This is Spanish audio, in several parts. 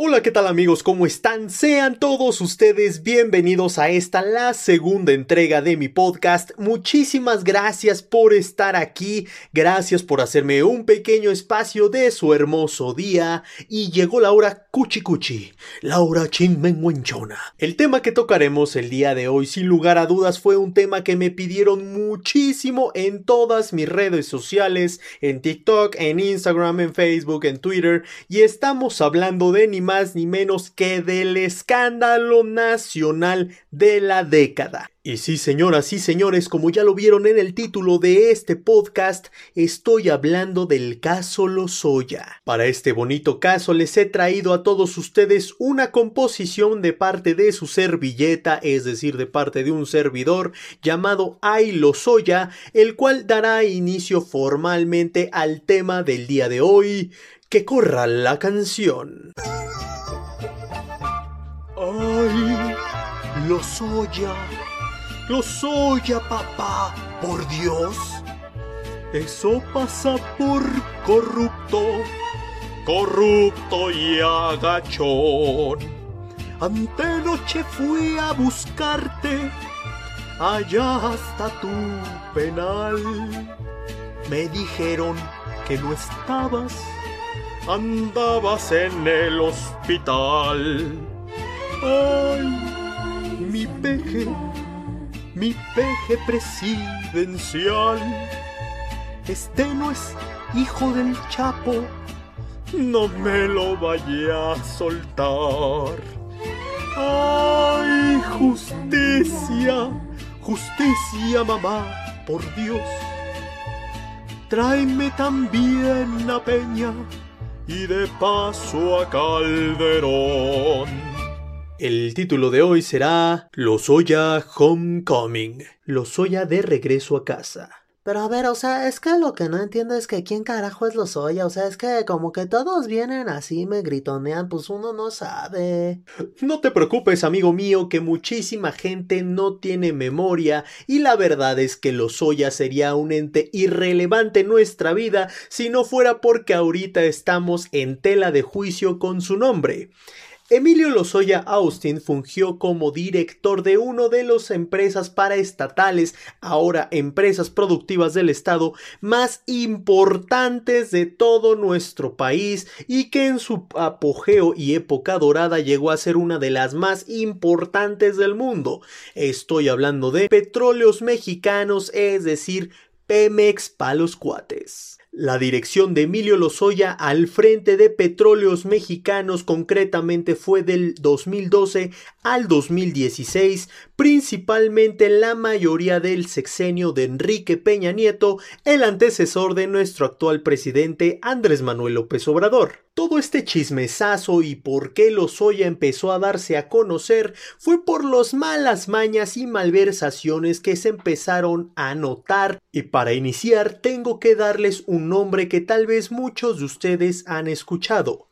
Hola, ¿qué tal amigos? ¿Cómo están? Sean todos ustedes bienvenidos a esta, la segunda entrega de mi podcast. Muchísimas gracias por estar aquí, gracias por hacerme un pequeño espacio de su hermoso día y llegó la hora cuchi cuchi, la hora chinmenguenchona. El tema que tocaremos el día de hoy, sin lugar a dudas, fue un tema que me pidieron muchísimo en todas mis redes sociales, en TikTok, en Instagram, en Facebook, en Twitter, y estamos hablando de ni más ni menos que del escándalo nacional de la década. Y sí, señoras y señores, como ya lo vieron en el título de este podcast, estoy hablando del caso Lozoya. Para este bonito caso les he traído a todos ustedes una composición de parte de su servilleta, es decir, de parte de un servidor llamado Ay Lozoya, el cual dará inicio formalmente al tema del día de hoy, que corra la canción. Ay, Lozoya, Lozoya, papá, por Dios. Eso pasa por corrupto, corrupto y agachón. Antenoche fui a buscarte allá hasta tu penal. Me dijeron que no estabas andabas en el hospital. Ay, mi peje, mi peje presidencial. Este no es hijo del Chapo, no me lo vaya a soltar. Ay, justicia, justicia, mamá, por Dios. Tráeme también a Peña y de paso a Calderón. El título de hoy será Lozoya Homecoming. Lozoya de regreso a casa. Pero a ver, o sea, es que lo que no entiendo es que quién carajo es Lozoya, o sea, es que como que todos vienen así, me gritonean, pues uno no sabe. No te preocupes, amigo mío, que muchísima gente no tiene memoria y la verdad es que Lozoya sería un ente irrelevante en nuestra vida si no fuera porque ahorita estamos en tela de juicio con su nombre. Emilio Lozoya Austin fungió como director de uno de las empresas paraestatales, ahora empresas productivas del Estado, más importantes de todo nuestro país y que en su apogeo y época dorada llegó a ser una de las más importantes del mundo. Estoy hablando de petróleos mexicanos, es decir, Pemex Palos Cuates. La dirección de Emilio Lozoya al frente de Petróleos Mexicanos concretamente fue del 2012 al 2016, principalmente la mayoría del sexenio de Enrique Peña Nieto, el antecesor de nuestro actual presidente Andrés Manuel López Obrador. Todo este chismesazo y por qué Lozoya empezó a darse a conocer fue por las malas mañas y malversaciones que se empezaron a notar y para iniciar tengo que darles un nombre que tal vez muchos de ustedes han escuchado.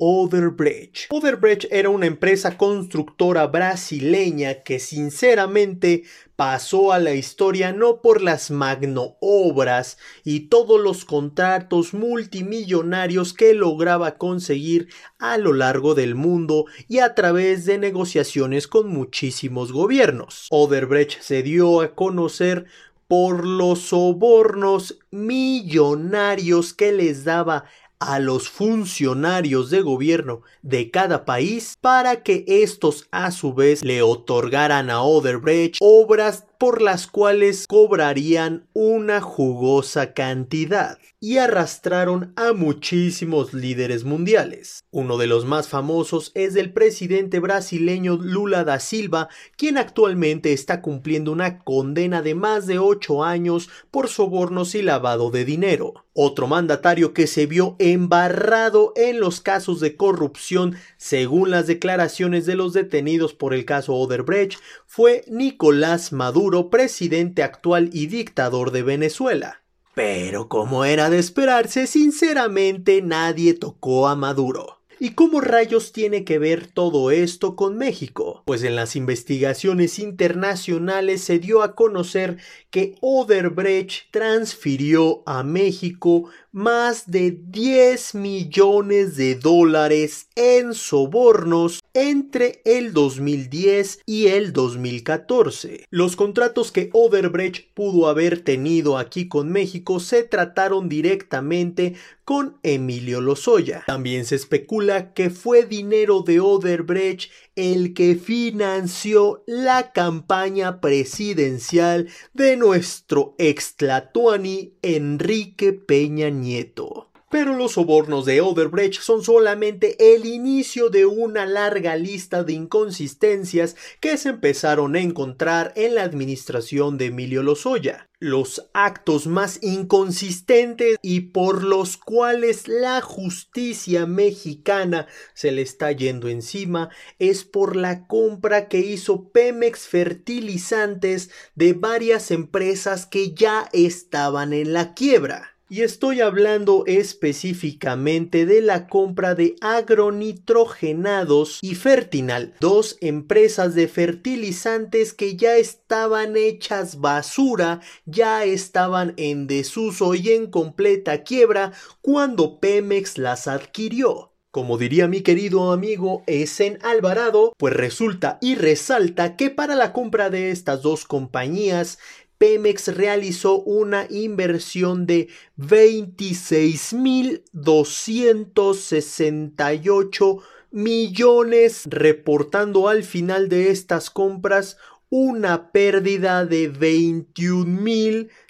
Oderbrecht. Oderbrecht era una empresa constructora brasileña que sinceramente pasó a la historia no por las magnoobras y todos los contratos multimillonarios que lograba conseguir a lo largo del mundo y a través de negociaciones con muchísimos gobiernos. Oderbrecht se dio a conocer por los sobornos millonarios que les daba a los funcionarios de gobierno de cada país para que estos a su vez le otorgaran a Oderbrecht obras por las cuales cobrarían una jugosa cantidad y arrastraron a muchísimos líderes mundiales. Uno de los más famosos es el presidente brasileño Lula da Silva, quien actualmente está cumpliendo una condena de más de 8 años por sobornos y lavado de dinero. Otro mandatario que se vio embarrado en los casos de corrupción, según las declaraciones de los detenidos por el caso Oderbrecht, fue Nicolás Maduro, presidente actual y dictador de Venezuela. Pero como era de esperarse, sinceramente nadie tocó a Maduro. ¿Y cómo rayos tiene que ver todo esto con México? Pues en las investigaciones internacionales se dio a conocer que Oderbrecht transfirió a México más de 10 millones de dólares en sobornos entre el 2010 y el 2014. Los contratos que Oderbrecht pudo haber tenido aquí con México se trataron directamente con Emilio Lozoya. También se especula que fue dinero de Oderbrecht el que financió la campaña presidencial de nuestro ex Enrique Peña Nieto. Pero los sobornos de Oderbrecht son solamente el inicio de una larga lista de inconsistencias que se empezaron a encontrar en la administración de Emilio Lozoya. Los actos más inconsistentes y por los cuales la justicia mexicana se le está yendo encima es por la compra que hizo Pemex Fertilizantes de varias empresas que ya estaban en la quiebra. Y estoy hablando específicamente de la compra de agronitrogenados y Fertinal, dos empresas de fertilizantes que ya estaban hechas basura, ya estaban en desuso y en completa quiebra cuando Pemex las adquirió. Como diría mi querido amigo Esen Alvarado, pues resulta y resalta que para la compra de estas dos compañías Pemex realizó una inversión de 26.268 millones, reportando al final de estas compras una pérdida de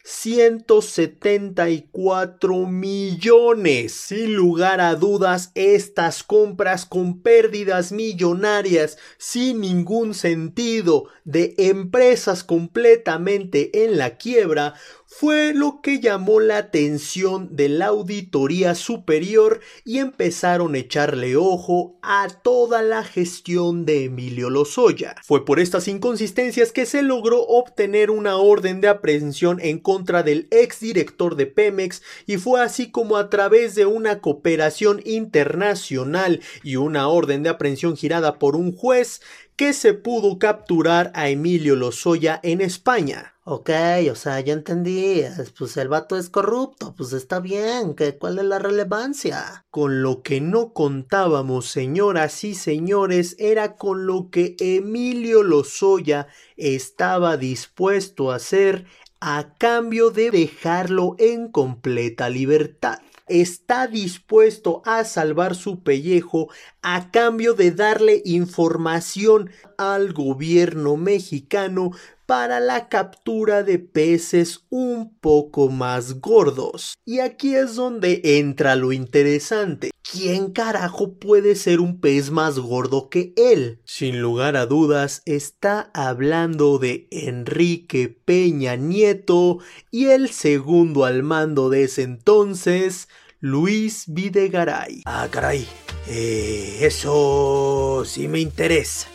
21.174 millones. Sin lugar a dudas, estas compras con pérdidas millonarias sin ningún sentido de empresas completamente en la quiebra fue lo que llamó la atención de la auditoría superior y empezaron a echarle ojo a toda la gestión de Emilio Lozoya. Fue por estas inconsistencias que se logró obtener una orden de aprehensión en contra del exdirector de Pemex y fue así como a través de una cooperación internacional y una orden de aprehensión girada por un juez que se pudo capturar a Emilio Lozoya en España. Ok, o sea, ya entendí, pues el vato es corrupto, pues está bien, ¿qué, ¿cuál es la relevancia? Con lo que no contábamos, señoras y señores, era con lo que Emilio Lozoya estaba dispuesto a hacer a cambio de dejarlo en completa libertad está dispuesto a salvar su pellejo a cambio de darle información al gobierno mexicano para la captura de peces un poco más gordos. Y aquí es donde entra lo interesante. ¿Quién carajo puede ser un pez más gordo que él? Sin lugar a dudas, está hablando de Enrique Peña Nieto y el segundo al mando de ese entonces, Luis Videgaray. Ah, caray. Eh, eso sí me interesa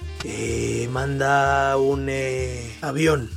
manda un eh, avión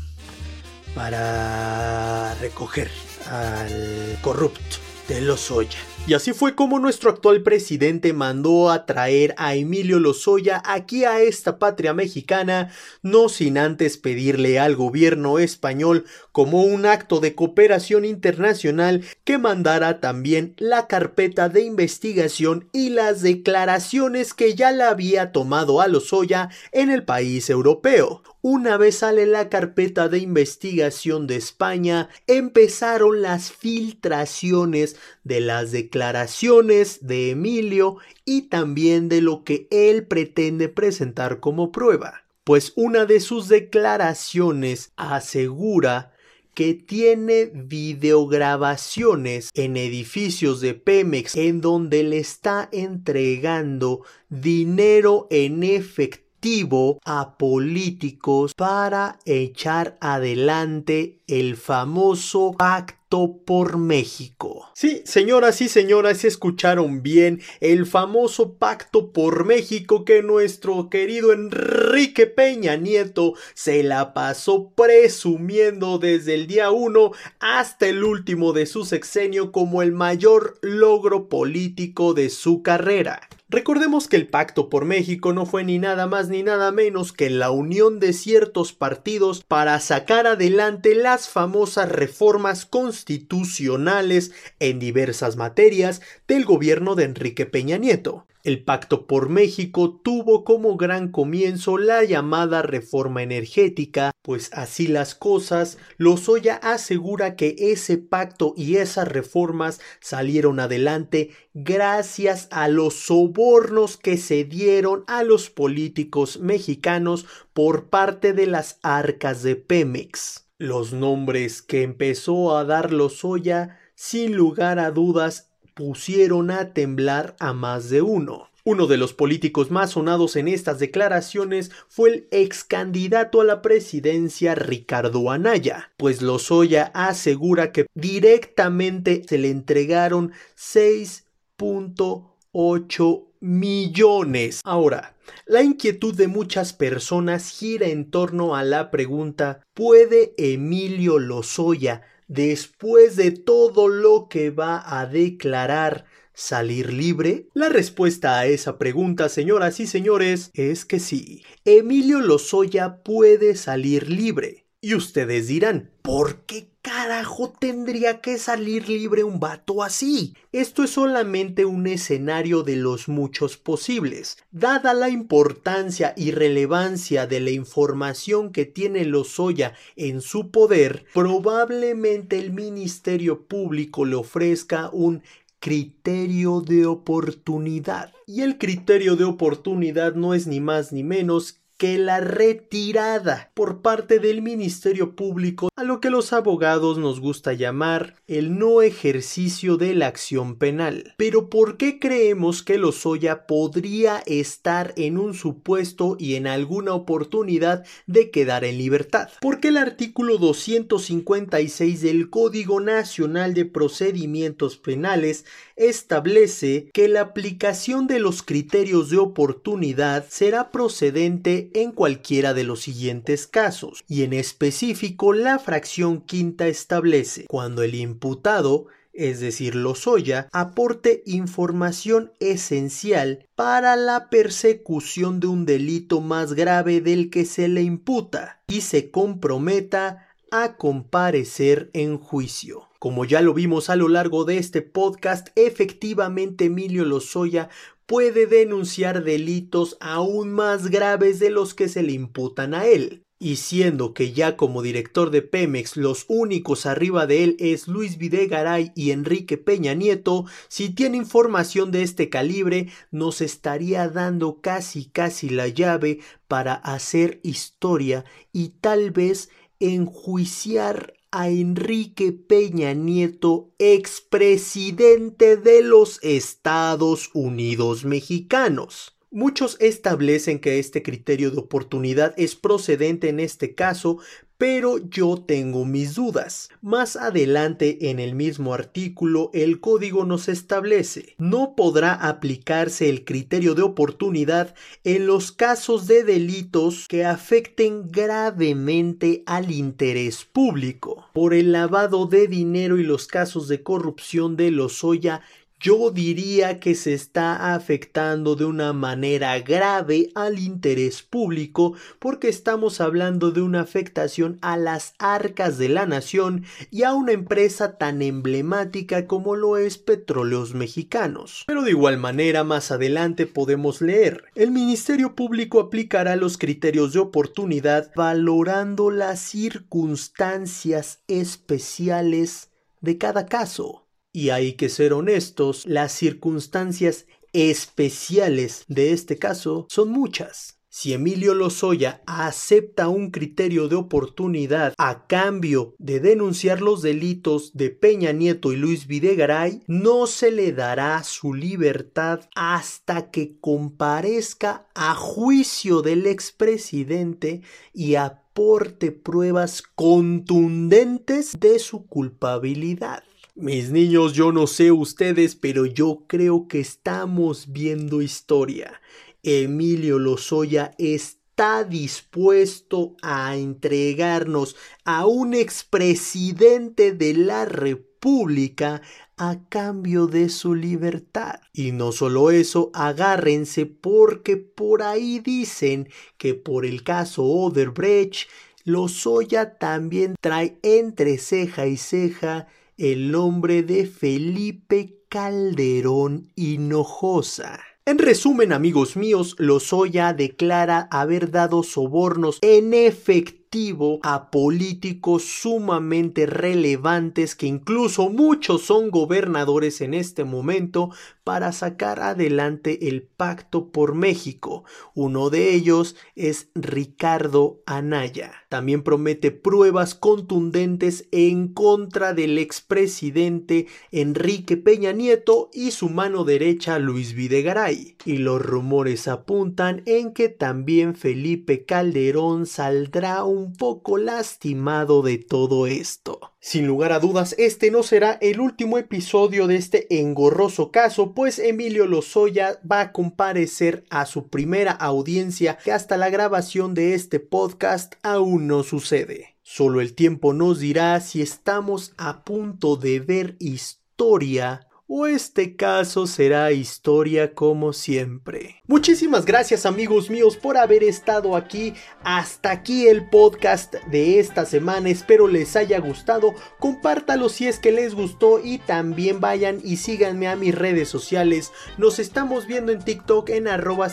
para recoger al corrupto de Lozoya. Y así fue como nuestro actual presidente mandó a traer a Emilio Lozoya aquí a esta patria mexicana, no sin antes pedirle al gobierno español como un acto de cooperación internacional que mandara también la carpeta de investigación y las declaraciones que ya la había tomado a Lozoya en el país europeo. Una vez sale la carpeta de investigación de España, empezaron las filtraciones de las declaraciones de Emilio y también de lo que él pretende presentar como prueba. Pues una de sus declaraciones asegura que tiene videograbaciones en edificios de Pemex en donde le está entregando dinero en efectivo a políticos para echar adelante el famoso pacto por México. Sí, señoras y señoras, escucharon bien el famoso pacto por México que nuestro querido Enrique Peña Nieto se la pasó presumiendo desde el día 1 hasta el último de su sexenio como el mayor logro político de su carrera. Recordemos que el Pacto por México no fue ni nada más ni nada menos que la unión de ciertos partidos para sacar adelante las famosas reformas constitucionales en diversas materias del gobierno de Enrique Peña Nieto. El Pacto por México tuvo como gran comienzo la llamada reforma energética, pues así las cosas, Lozoya asegura que ese pacto y esas reformas salieron adelante gracias a los sobornos que se dieron a los políticos mexicanos por parte de las arcas de Pemex. Los nombres que empezó a dar Lozoya, sin lugar a dudas, pusieron a temblar a más de uno. Uno de los políticos más sonados en estas declaraciones fue el ex candidato a la presidencia Ricardo Anaya, pues Lozoya asegura que directamente se le entregaron 6.8 millones. Ahora, la inquietud de muchas personas gira en torno a la pregunta ¿puede Emilio Lozoya después de todo lo que va a declarar, salir libre? La respuesta a esa pregunta, señoras y señores, es que sí. Emilio Lozoya puede salir libre. Y ustedes dirán, ¿por qué carajo tendría que salir libre un vato así? Esto es solamente un escenario de los muchos posibles. Dada la importancia y relevancia de la información que tiene Lozoya en su poder, probablemente el Ministerio Público le ofrezca un criterio de oportunidad. Y el criterio de oportunidad no es ni más ni menos que la retirada por parte del Ministerio Público a lo que los abogados nos gusta llamar el no ejercicio de la acción penal. Pero ¿por qué creemos que Lozoya podría estar en un supuesto y en alguna oportunidad de quedar en libertad? Porque el artículo 256 del Código Nacional de Procedimientos Penales establece que la aplicación de los criterios de oportunidad será procedente en cualquiera de los siguientes casos, y en específico la fracción quinta establece cuando el imputado es decir, Lozoya, aporte información esencial para la persecución de un delito más grave del que se le imputa y se comprometa a comparecer en juicio. Como ya lo vimos a lo largo de este podcast, efectivamente Emilio Lozoya puede denunciar delitos aún más graves de los que se le imputan a él. Y siendo que ya como director de Pemex los únicos arriba de él es Luis Videgaray y Enrique Peña Nieto, si tiene información de este calibre nos estaría dando casi casi la llave para hacer historia y tal vez enjuiciar a Enrique Peña Nieto, expresidente de los Estados Unidos mexicanos. Muchos establecen que este criterio de oportunidad es procedente en este caso, pero yo tengo mis dudas. Más adelante en el mismo artículo el código nos establece no podrá aplicarse el criterio de oportunidad en los casos de delitos que afecten gravemente al interés público. Por el lavado de dinero y los casos de corrupción de Lozoya yo diría que se está afectando de una manera grave al interés público porque estamos hablando de una afectación a las arcas de la nación y a una empresa tan emblemática como lo es Petróleos Mexicanos. Pero de igual manera más adelante podemos leer, el Ministerio Público aplicará los criterios de oportunidad valorando las circunstancias especiales de cada caso. Y hay que ser honestos, las circunstancias especiales de este caso son muchas. Si Emilio Lozoya acepta un criterio de oportunidad a cambio de denunciar los delitos de Peña Nieto y Luis Videgaray, no se le dará su libertad hasta que comparezca a juicio del expresidente y aporte pruebas contundentes de su culpabilidad. Mis niños, yo no sé ustedes, pero yo creo que estamos viendo historia. Emilio Lozoya está dispuesto a entregarnos a un expresidente de la República pública a cambio de su libertad. Y no solo eso, agárrense porque por ahí dicen que por el caso Oderbrecht, Lozoya también trae entre ceja y ceja el nombre de Felipe Calderón Hinojosa. En resumen, amigos míos, Lozoya declara haber dado sobornos en efectivo a políticos sumamente relevantes que incluso muchos son gobernadores en este momento para sacar adelante el pacto por México. Uno de ellos es Ricardo Anaya. También promete pruebas contundentes en contra del expresidente Enrique Peña Nieto y su mano derecha Luis Videgaray. Y los rumores apuntan en que también Felipe Calderón saldrá un poco lastimado de todo esto. Sin lugar a dudas, este no será el último episodio de este engorroso caso, pues Emilio Lozoya va a comparecer a su primera audiencia que hasta la grabación de este podcast aún no sucede. Solo el tiempo nos dirá si estamos a punto de ver historia o este caso será historia como siempre. Muchísimas gracias amigos míos por haber estado aquí. Hasta aquí el podcast de esta semana. Espero les haya gustado. Compártalo si es que les gustó y también vayan y síganme a mis redes sociales. Nos estamos viendo en TikTok en arroba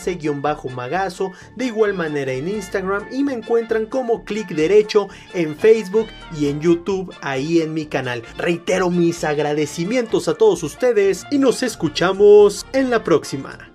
magazo de igual manera en Instagram y me encuentran como clic derecho en Facebook y en YouTube ahí en mi canal. Reitero mis agradecimientos a todos ustedes y nos escuchamos en la próxima.